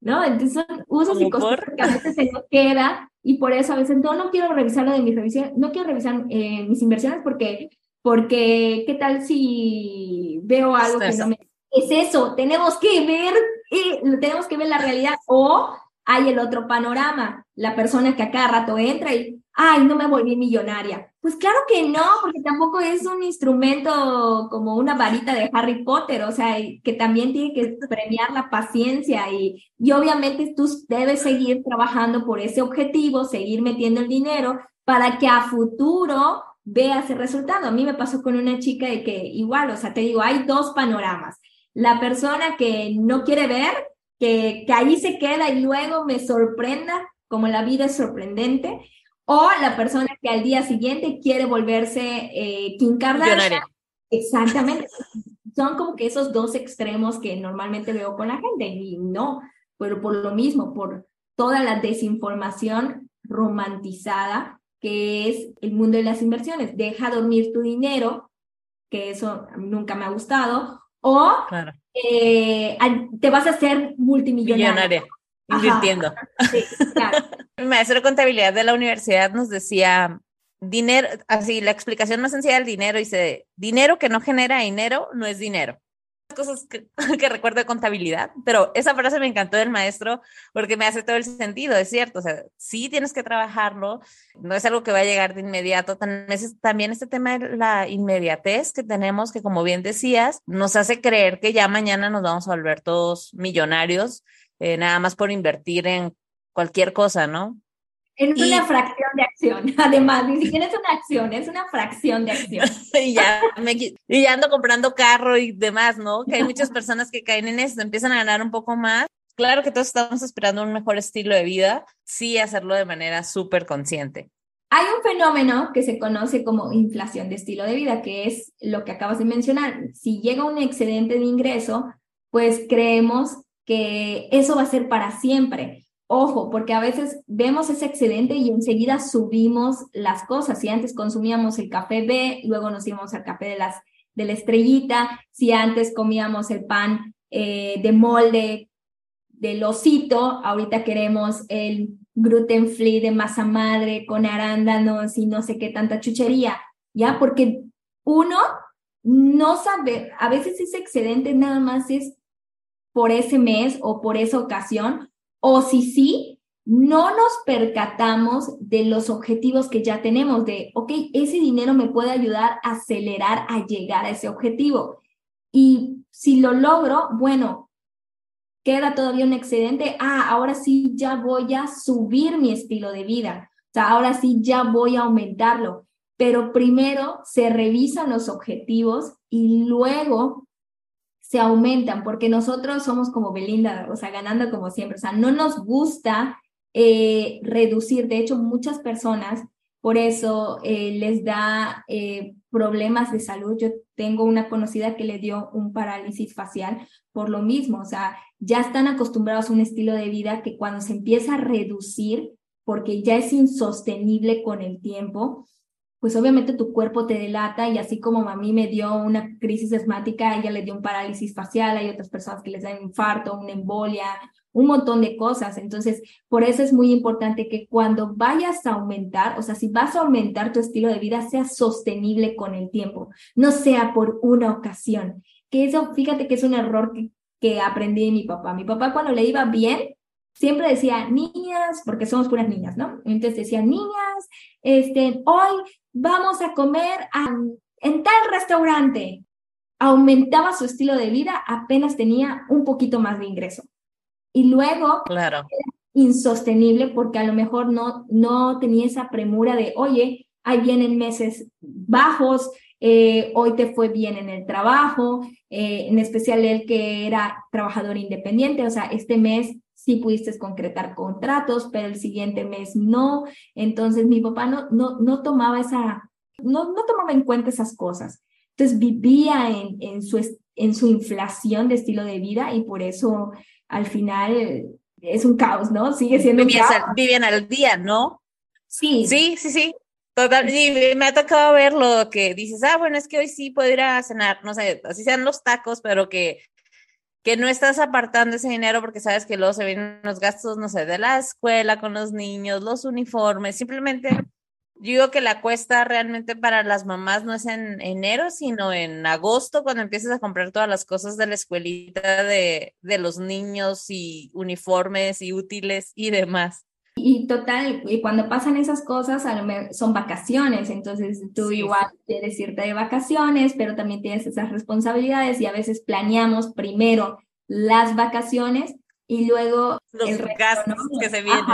C: ¿no? Entonces son usos y cosas que a veces se nos queda y por eso a veces no, no quiero revisar lo de mis revisiones, no quiero revisar eh, mis inversiones porque, porque, ¿qué tal si veo algo que no me... Es eso, tenemos que ver, eh, tenemos que ver la realidad o hay el otro panorama, la persona que a cada rato entra y, ay, no me volví millonaria. Pues claro que no, porque tampoco es un instrumento como una varita de Harry Potter, o sea, que también tiene que premiar la paciencia y, y obviamente tú debes seguir trabajando por ese objetivo, seguir metiendo el dinero para que a futuro veas el resultado. A mí me pasó con una chica de que igual, o sea, te digo, hay dos panoramas. La persona que no quiere ver que, que ahí se queda y luego me sorprenda, como la vida es sorprendente, o la persona que al día siguiente quiere volverse eh, Kim Kardashian. Exactamente. Son como que esos dos extremos que normalmente veo con la gente y no, pero por lo mismo, por toda la desinformación romantizada que es el mundo de las inversiones. Deja dormir tu dinero, que eso nunca me ha gustado, o eh, te vas a hacer multimillonaria.
B: invirtiendo. Sí, El [LAUGHS] maestro de contabilidad de la universidad nos decía, dinero, así la explicación más sencilla del dinero dice, dinero que no genera dinero no es dinero cosas [LAUGHS] que, recuerdo de contabilidad, pero esa frase me encantó del maestro porque me hace todo el sentido, es cierto, o sea, sí tienes que trabajarlo, no es algo que va a llegar de inmediato, también este tema de la inmediatez que tenemos, que como bien decías, nos hace creer que ya mañana nos vamos a volver todos millonarios, eh, nada más por invertir en cualquier cosa, ¿no?
C: En una fracción de acción. [LAUGHS] Además, ni siquiera es una acción, es una fracción de acción. [LAUGHS]
B: y, ya y ya ando comprando carro y demás, ¿no? Que hay muchas personas que caen en eso, empiezan a ganar un poco más. Claro que todos estamos esperando un mejor estilo de vida, sí hacerlo de manera súper consciente.
C: Hay un fenómeno que se conoce como inflación de estilo de vida, que es lo que acabas de mencionar. Si llega un excedente de ingreso, pues creemos que eso va a ser para siempre. Ojo, porque a veces vemos ese excedente y enseguida subimos las cosas. Si antes consumíamos el café B, luego nos íbamos al café de, las, de la estrellita. Si antes comíamos el pan eh, de molde del osito, ahorita queremos el gluten free de masa madre con arándanos y no sé qué tanta chuchería, ¿ya? Porque uno no sabe, a veces ese excedente nada más es por ese mes o por esa ocasión, o si sí, no nos percatamos de los objetivos que ya tenemos, de, ok, ese dinero me puede ayudar a acelerar a llegar a ese objetivo. Y si lo logro, bueno, queda todavía un excedente, ah, ahora sí ya voy a subir mi estilo de vida, o sea, ahora sí ya voy a aumentarlo, pero primero se revisan los objetivos y luego se aumentan, porque nosotros somos como Belinda, o sea, ganando como siempre, o sea, no nos gusta eh, reducir, de hecho, muchas personas por eso eh, les da eh, problemas de salud. Yo tengo una conocida que le dio un parálisis facial por lo mismo, o sea, ya están acostumbrados a un estilo de vida que cuando se empieza a reducir, porque ya es insostenible con el tiempo, pues obviamente tu cuerpo te delata y así como a mí me dio una crisis asmática, ella le dio un parálisis facial, hay otras personas que les dan infarto, una embolia, un montón de cosas. Entonces, por eso es muy importante que cuando vayas a aumentar, o sea, si vas a aumentar tu estilo de vida, sea sostenible con el tiempo, no sea por una ocasión. Que eso, fíjate que es un error que, que aprendí de mi papá. Mi papá cuando le iba bien, siempre decía, niñas, porque somos puras niñas, ¿no? Entonces decía, niñas, este, hoy vamos a comer en tal restaurante. Aumentaba su estilo de vida, apenas tenía un poquito más de ingreso. Y luego,
B: claro.
C: Era insostenible porque a lo mejor no, no tenía esa premura de, oye, ahí vienen meses bajos, eh, hoy te fue bien en el trabajo, eh, en especial él que era trabajador independiente, o sea, este mes sí pudiste concretar contratos, pero el siguiente mes no. Entonces mi papá no, no, no tomaba esa, no, no tomaba en cuenta esas cosas. Entonces vivía en, en, su, en su inflación de estilo de vida y por eso al final es un caos, ¿no? Sigue siendo un caos.
B: vivían al día, ¿no?
C: Sí.
B: Sí, sí, sí. Total, y me ha tocado ver lo que dices, ah, bueno, es que hoy sí puedo ir a cenar, no sé, así sean los tacos, pero que, que no estás apartando ese dinero porque sabes que luego se vienen los gastos, no sé, de la escuela con los niños, los uniformes, simplemente yo digo que la cuesta realmente para las mamás no es en enero, sino en agosto, cuando empiezas a comprar todas las cosas de la escuelita de, de los niños y uniformes y útiles y demás.
C: Y total, y cuando pasan esas cosas, son vacaciones, entonces tú igual quieres irte de vacaciones, pero también tienes esas responsabilidades y a veces planeamos primero las vacaciones y luego
B: los el gastos que se vienen.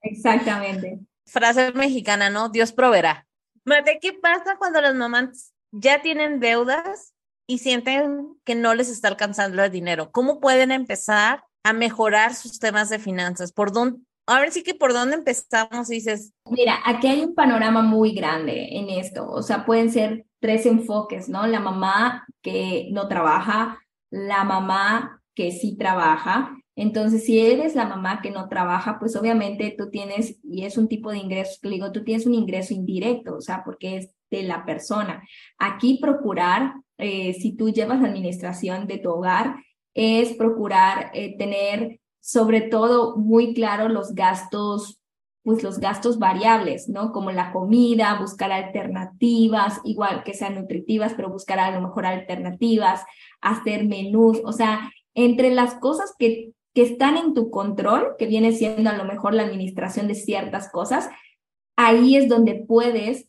C: exactamente.
B: Frase mexicana, ¿no? Dios proveerá. Mate, ¿qué pasa cuando las mamás ya tienen deudas y sienten que no les está alcanzando el dinero? ¿Cómo pueden empezar a mejorar sus temas de finanzas? ¿Por dónde, a ver sí que por dónde empezamos, dices.
C: Mira, aquí hay un panorama muy grande en esto, o sea, pueden ser tres enfoques, ¿no? La mamá que no trabaja, la mamá que sí trabaja. Entonces, si eres la mamá que no trabaja, pues obviamente tú tienes, y es un tipo de ingreso que digo, tú tienes un ingreso indirecto, o sea, porque es de la persona. Aquí procurar, eh, si tú llevas la administración de tu hogar, es procurar eh, tener sobre todo muy claro los gastos, pues los gastos variables, ¿no? Como la comida, buscar alternativas, igual que sean nutritivas, pero buscar a lo mejor alternativas, hacer menús, o sea, entre las cosas que, que están en tu control, que viene siendo a lo mejor la administración de ciertas cosas, ahí es donde puedes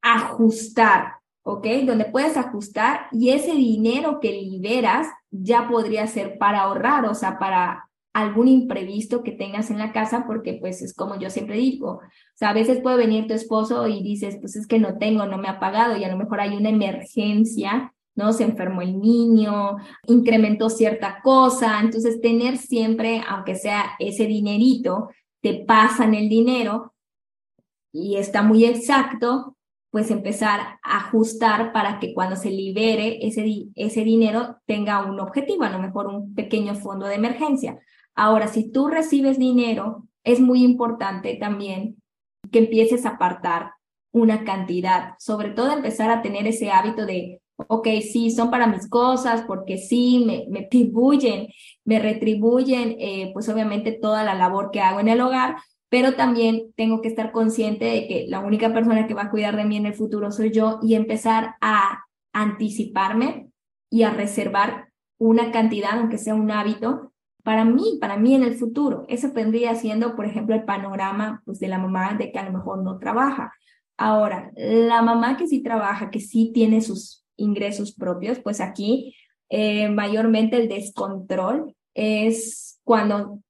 C: ajustar, ¿ok? Donde puedes ajustar y ese dinero que liberas ya podría ser para ahorrar, o sea, para algún imprevisto que tengas en la casa, porque pues es como yo siempre digo, o sea, a veces puede venir tu esposo y dices, pues es que no tengo, no me ha pagado y a lo mejor hay una emergencia, ¿no? Se enfermó el niño, incrementó cierta cosa, entonces tener siempre, aunque sea ese dinerito, te pasan el dinero y está muy exacto, pues empezar a ajustar para que cuando se libere ese, ese dinero tenga un objetivo, a lo mejor un pequeño fondo de emergencia. Ahora, si tú recibes dinero, es muy importante también que empieces a apartar una cantidad, sobre todo empezar a tener ese hábito de, ok, sí, son para mis cosas, porque sí, me, me me retribuyen, eh, pues obviamente toda la labor que hago en el hogar, pero también tengo que estar consciente de que la única persona que va a cuidar de mí en el futuro soy yo y empezar a anticiparme y a reservar una cantidad, aunque sea un hábito, para mí, para mí en el futuro. Eso vendría siendo, por ejemplo, el panorama pues, de la mamá de que a lo mejor no trabaja. Ahora, la mamá que sí trabaja, que sí tiene sus ingresos propios, pues aquí eh, mayormente el descontrol es cuando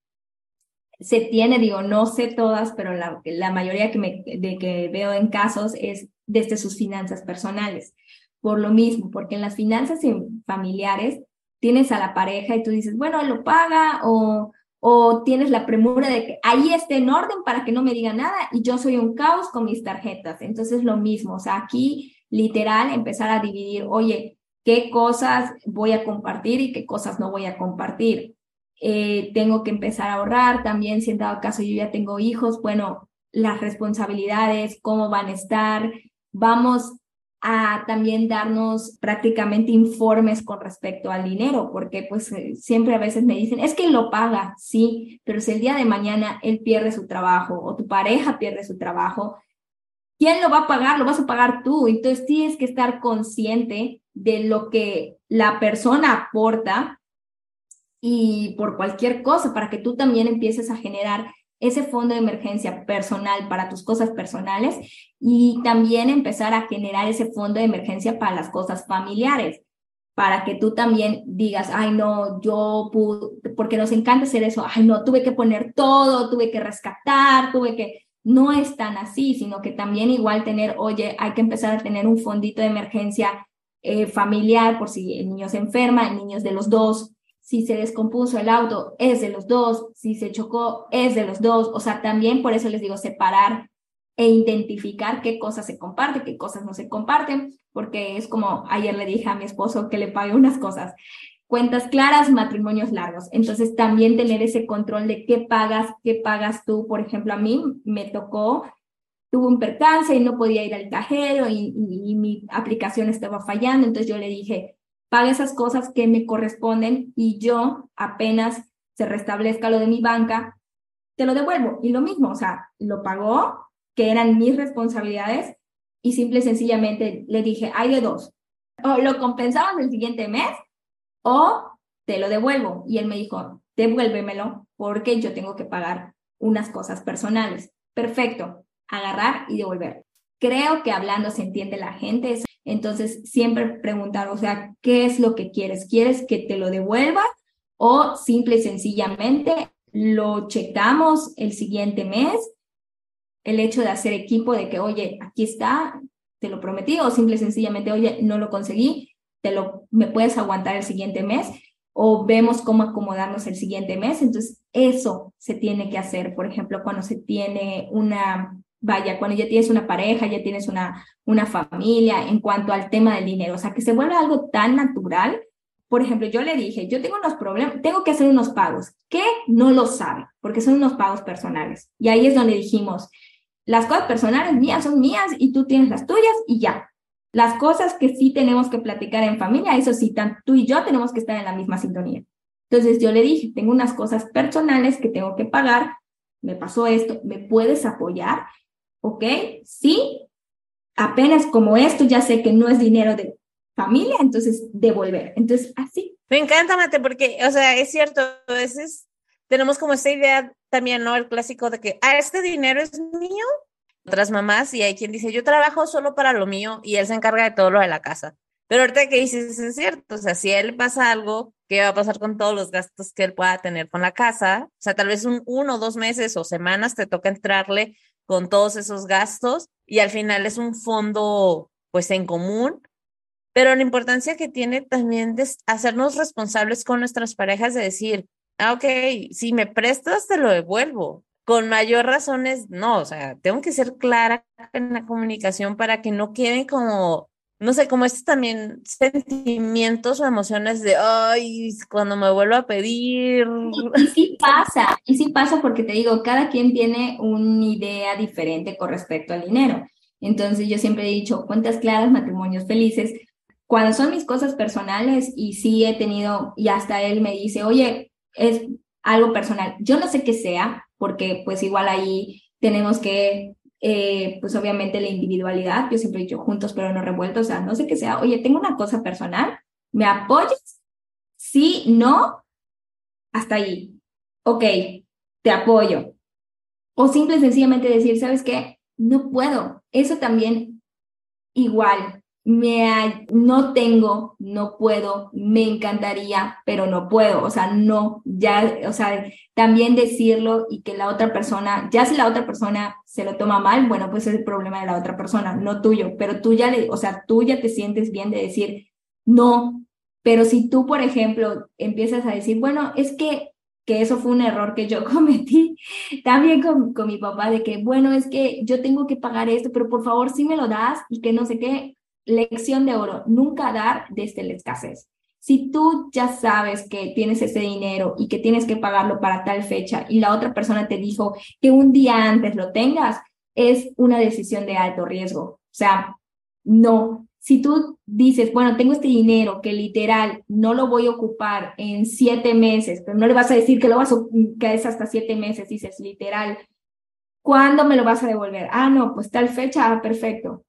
C: se tiene, digo, no sé todas, pero la, mayoría que, de que veo en casos es desde sus finanzas personales. Por lo mismo, porque en las finanzas familiares tienes a la pareja y tú dices, bueno, lo paga o, o tienes la premura de que ahí esté en orden para que no me diga nada y yo soy un caos con mis tarjetas. Entonces, lo mismo, o sea, aquí literal empezar a dividir, oye, qué cosas voy a compartir y qué cosas no voy a compartir. Eh, tengo que empezar a ahorrar también, si en dado caso yo ya tengo hijos, bueno, las responsabilidades, cómo van a estar. Vamos a también darnos prácticamente informes con respecto al dinero, porque pues eh, siempre a veces me dicen, es que lo paga, sí, pero si el día de mañana él pierde su trabajo o tu pareja pierde su trabajo, ¿quién lo va a pagar? Lo vas a pagar tú. Entonces tienes que estar consciente de lo que la persona aporta y por cualquier cosa, para que tú también empieces a generar ese fondo de emergencia personal para tus cosas personales y también empezar a generar ese fondo de emergencia para las cosas familiares, para que tú también digas, ay no, yo pude, porque nos encanta hacer eso, ay no, tuve que poner todo, tuve que rescatar, tuve que, no es tan así, sino que también igual tener, oye, hay que empezar a tener un fondito de emergencia eh, familiar por si el niño se enferma, el niño es de los dos, si se descompuso el auto, es de los dos, si se chocó, es de los dos, o sea, también por eso les digo separar e identificar qué cosas se comparten, qué cosas no se comparten, porque es como ayer le dije a mi esposo que le pague unas cosas, cuentas claras, matrimonios largos. Entonces también tener ese control de qué pagas, qué pagas tú. Por ejemplo, a mí me tocó, tuve un percance y no podía ir al cajero y, y mi aplicación estaba fallando, entonces yo le dije, pague esas cosas que me corresponden y yo apenas se restablezca lo de mi banca, te lo devuelvo. Y lo mismo, o sea, lo pagó, que eran mis responsabilidades, y simple y sencillamente le dije, hay de dos, o lo compensamos el siguiente mes o te lo devuelvo. Y él me dijo, devuélvemelo porque yo tengo que pagar unas cosas personales. Perfecto, agarrar y devolver. Creo que hablando se entiende la gente. Entonces, siempre preguntar, o sea, ¿qué es lo que quieres? ¿Quieres que te lo devuelva o simple y sencillamente lo checamos el siguiente mes? El hecho de hacer equipo de que, oye, aquí está, te lo prometí, o simple y sencillamente, oye, no lo conseguí, te lo, me puedes aguantar el siguiente mes, o vemos cómo acomodarnos el siguiente mes. Entonces, eso se tiene que hacer, por ejemplo, cuando se tiene una vaya, cuando ya tienes una pareja, ya tienes una, una familia, en cuanto al tema del dinero, o sea, que se vuelve algo tan natural. Por ejemplo, yo le dije, yo tengo unos problemas, tengo que hacer unos pagos, que no lo sabe, porque son unos pagos personales. Y ahí es donde dijimos, las cosas personales mías son mías y tú tienes las tuyas y ya. Las cosas que sí tenemos que platicar en familia, eso sí, tú y yo tenemos que estar en la misma sintonía. Entonces yo le dije, tengo unas cosas personales que tengo que pagar, me pasó esto, ¿me puedes apoyar? ¿Ok? Sí, apenas como esto ya sé que no es dinero de familia, entonces devolver. Entonces, así.
B: Me encanta, Mate, porque, o sea, es cierto, a veces tenemos como esta idea también, ¿no? El clásico de que, ah, este dinero es mío. Otras mamás, y hay quien dice, yo trabajo solo para lo mío y él se encarga de todo lo de la casa. Pero ahorita que dices, es cierto, o sea, si él pasa algo, ¿qué va a pasar con todos los gastos que él pueda tener con la casa? O sea, tal vez un uno, dos meses o semanas te toca entrarle con todos esos gastos y al final es un fondo pues en común, pero la importancia que tiene también de hacernos responsables con nuestras parejas de decir, ah, ok, si me prestas, te lo devuelvo. Con mayor razones, no, o sea, tengo que ser clara en la comunicación para que no queden como no sé, como estos también sentimientos o emociones de, ay, cuando me vuelvo a pedir.
C: Y, sí pasa, y sí pasa porque te digo, cada quien tiene una idea diferente con respecto al dinero. Entonces yo siempre he dicho, cuentas claras, matrimonios felices. Cuando son mis cosas personales y sí he tenido, y hasta él me dice, oye, es algo personal. Yo no sé qué sea, porque pues igual ahí tenemos que eh, pues obviamente la individualidad, yo siempre he dicho juntos pero no revueltos, o sea, no sé qué sea, oye, tengo una cosa personal, ¿me apoyas? Sí, no, hasta ahí. Ok, te apoyo. O simple y sencillamente decir, ¿sabes qué? No puedo. Eso también igual me no tengo, no puedo, me encantaría, pero no puedo, o sea, no, ya, o sea, también decirlo y que la otra persona, ya si la otra persona se lo toma mal, bueno, pues es el problema de la otra persona, no tuyo, pero tú ya le, o sea, tú ya te sientes bien de decir no, pero si tú, por ejemplo, empiezas a decir, bueno, es que que eso fue un error que yo [LAUGHS] cometí también con, con mi papá, de que, bueno, es que yo tengo que pagar esto, pero por favor, si me lo das y que no sé qué, lección de oro, nunca dar desde la escasez. Si tú ya sabes que tienes ese dinero y que tienes que pagarlo para tal fecha y la otra persona te dijo que un día antes lo tengas, es una decisión de alto riesgo. O sea, no. Si tú dices, bueno, tengo este dinero que literal no lo voy a ocupar en siete meses, pero no le vas a decir que lo vas a, que es hasta siete meses, dices literal, ¿cuándo me lo vas a devolver? Ah, no, pues tal fecha, ah, perfecto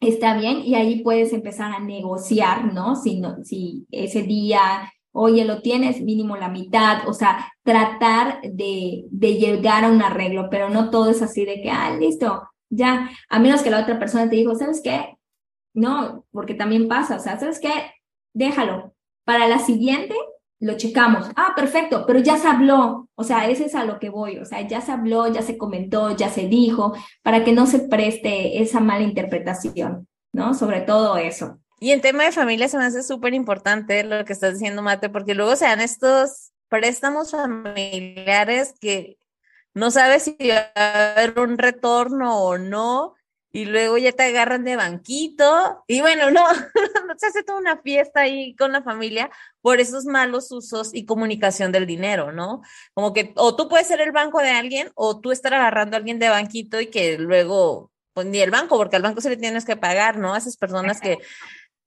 C: está bien y ahí puedes empezar a negociar, ¿no? Si, no, si ese día, oye, lo tienes mínimo la mitad, o sea, tratar de, de llegar a un arreglo, pero no todo es así de que, ah, listo, ya, a menos que la otra persona te dijo, ¿sabes qué? No, porque también pasa, o sea, ¿sabes qué? Déjalo. Para la siguiente, lo checamos. Ah, perfecto, pero ya se habló. O sea, ese es a lo que voy. O sea, ya se habló, ya se comentó, ya se dijo, para que no se preste esa mala interpretación, ¿no? Sobre todo eso.
B: Y en tema de familia se me hace súper importante lo que estás diciendo, Mate, porque luego se dan estos préstamos familiares que no sabes si va a haber un retorno o no, y luego ya te agarran de banquito y bueno, no, [LAUGHS] no se hace toda una fiesta ahí con la familia por esos malos usos y comunicación del dinero, ¿no? Como que o tú puedes ser el banco de alguien o tú estar agarrando a alguien de banquito y que luego, pues ni el banco, porque al banco se le tienes que pagar, ¿no? A esas personas que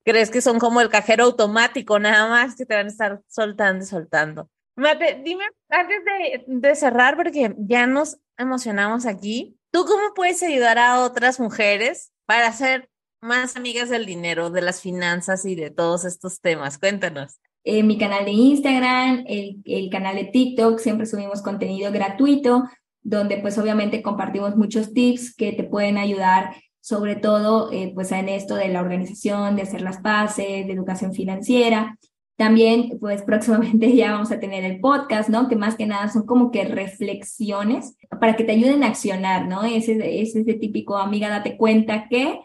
B: crees que son como el cajero automático, nada más que te van a estar soltando y soltando. Mate, dime, antes de, de cerrar, porque ya nos emocionamos aquí, ¿Tú cómo puedes ayudar a otras mujeres para ser más amigas del dinero, de las finanzas y de todos estos temas? Cuéntanos.
C: En mi canal de Instagram, el, el canal de TikTok, siempre subimos contenido gratuito, donde pues obviamente compartimos muchos tips que te pueden ayudar sobre todo eh, pues en esto de la organización, de hacer las paces, de educación financiera. También, pues [LAUGHS] próximamente ya vamos a tener el podcast, ¿no? Que más que nada son como que reflexiones para que te ayuden a accionar, ¿no? Ese es ese típico, amiga, date cuenta que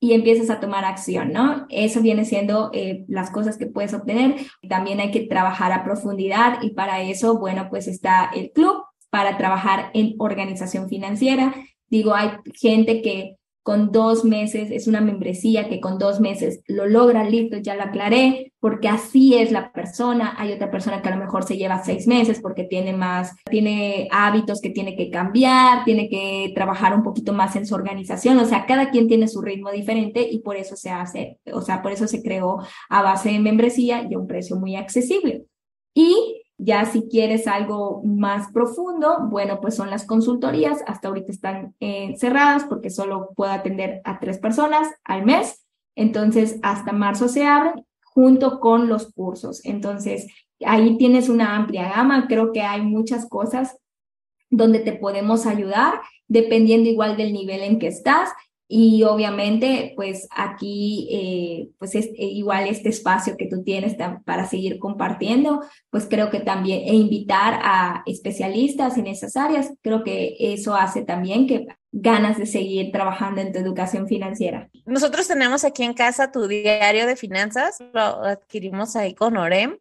C: y empiezas a tomar acción, ¿no? Eso viene siendo eh, las cosas que puedes obtener. También hay que trabajar a profundidad y para eso, bueno, pues está el club para trabajar en organización financiera. Digo, hay gente que con dos meses, es una membresía que con dos meses lo logra, listo, ya lo aclaré, porque así es la persona. Hay otra persona que a lo mejor se lleva seis meses porque tiene más, tiene hábitos que tiene que cambiar, tiene que trabajar un poquito más en su organización. O sea, cada quien tiene su ritmo diferente y por eso se hace, o sea, por eso se creó a base de membresía y a un precio muy accesible. Y ya si quieres algo más profundo, bueno, pues son las consultorías. Hasta ahorita están eh, cerradas porque solo puedo atender a tres personas al mes. Entonces, hasta marzo se abren junto con los cursos. Entonces, ahí tienes una amplia gama. Creo que hay muchas cosas donde te podemos ayudar, dependiendo igual del nivel en que estás. Y obviamente, pues aquí, eh, pues es eh, igual este espacio que tú tienes para seguir compartiendo, pues creo que también, e invitar a especialistas en esas áreas, creo que eso hace también que ganas de seguir trabajando en tu educación financiera.
B: Nosotros tenemos aquí en casa tu diario de finanzas, lo adquirimos ahí con Orem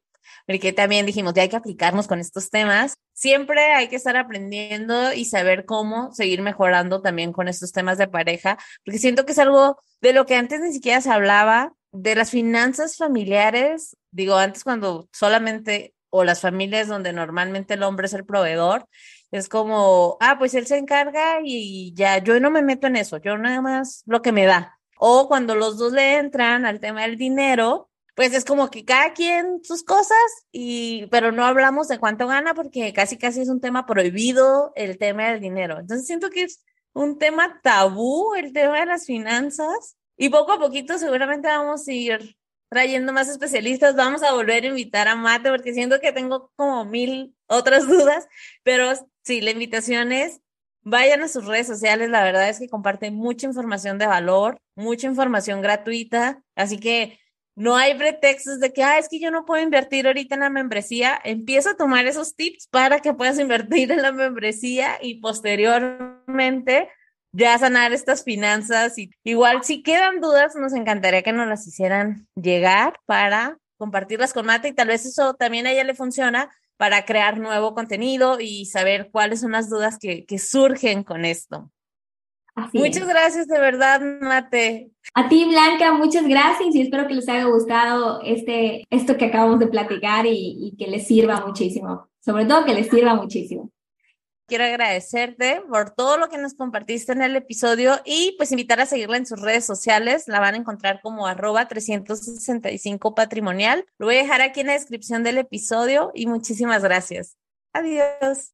B: porque también dijimos, ya hay que aplicarnos con estos temas. Siempre hay que estar aprendiendo y saber cómo seguir mejorando también con estos temas de pareja, porque siento que es algo de lo que antes ni siquiera se hablaba, de las finanzas familiares. Digo, antes cuando solamente, o las familias donde normalmente el hombre es el proveedor, es como, ah, pues él se encarga y ya, yo no me meto en eso, yo nada más lo que me da. O cuando los dos le entran al tema del dinero, pues es como que cada quien sus cosas, y, pero no hablamos de cuánto gana porque casi casi es un tema prohibido el tema del dinero. Entonces siento que es un tema tabú el tema de las finanzas y poco a poquito seguramente vamos a ir trayendo más especialistas, vamos a volver a invitar a Mate porque siento que tengo como mil otras [LAUGHS] dudas, pero sí, la invitación es vayan a sus redes sociales, la verdad es que comparten mucha información de valor, mucha información gratuita, así que no hay pretextos de que, ah, es que yo no puedo invertir ahorita en la membresía. Empieza a tomar esos tips para que puedas invertir en la membresía y posteriormente ya sanar estas finanzas. Y igual, si quedan dudas, nos encantaría que nos las hicieran llegar para compartirlas con Mate y tal vez eso también a ella le funciona para crear nuevo contenido y saber cuáles son las dudas que, que surgen con esto. Muchas gracias, de verdad, Mate.
C: A ti, Blanca, muchas gracias y espero que les haya gustado este, esto que acabamos de platicar y, y que les sirva muchísimo. Sobre todo que les sirva muchísimo.
B: Quiero agradecerte por todo lo que nos compartiste en el episodio y pues invitar a seguirla en sus redes sociales. La van a encontrar como arroba 365 patrimonial. Lo voy a dejar aquí en la descripción del episodio y muchísimas gracias. Adiós.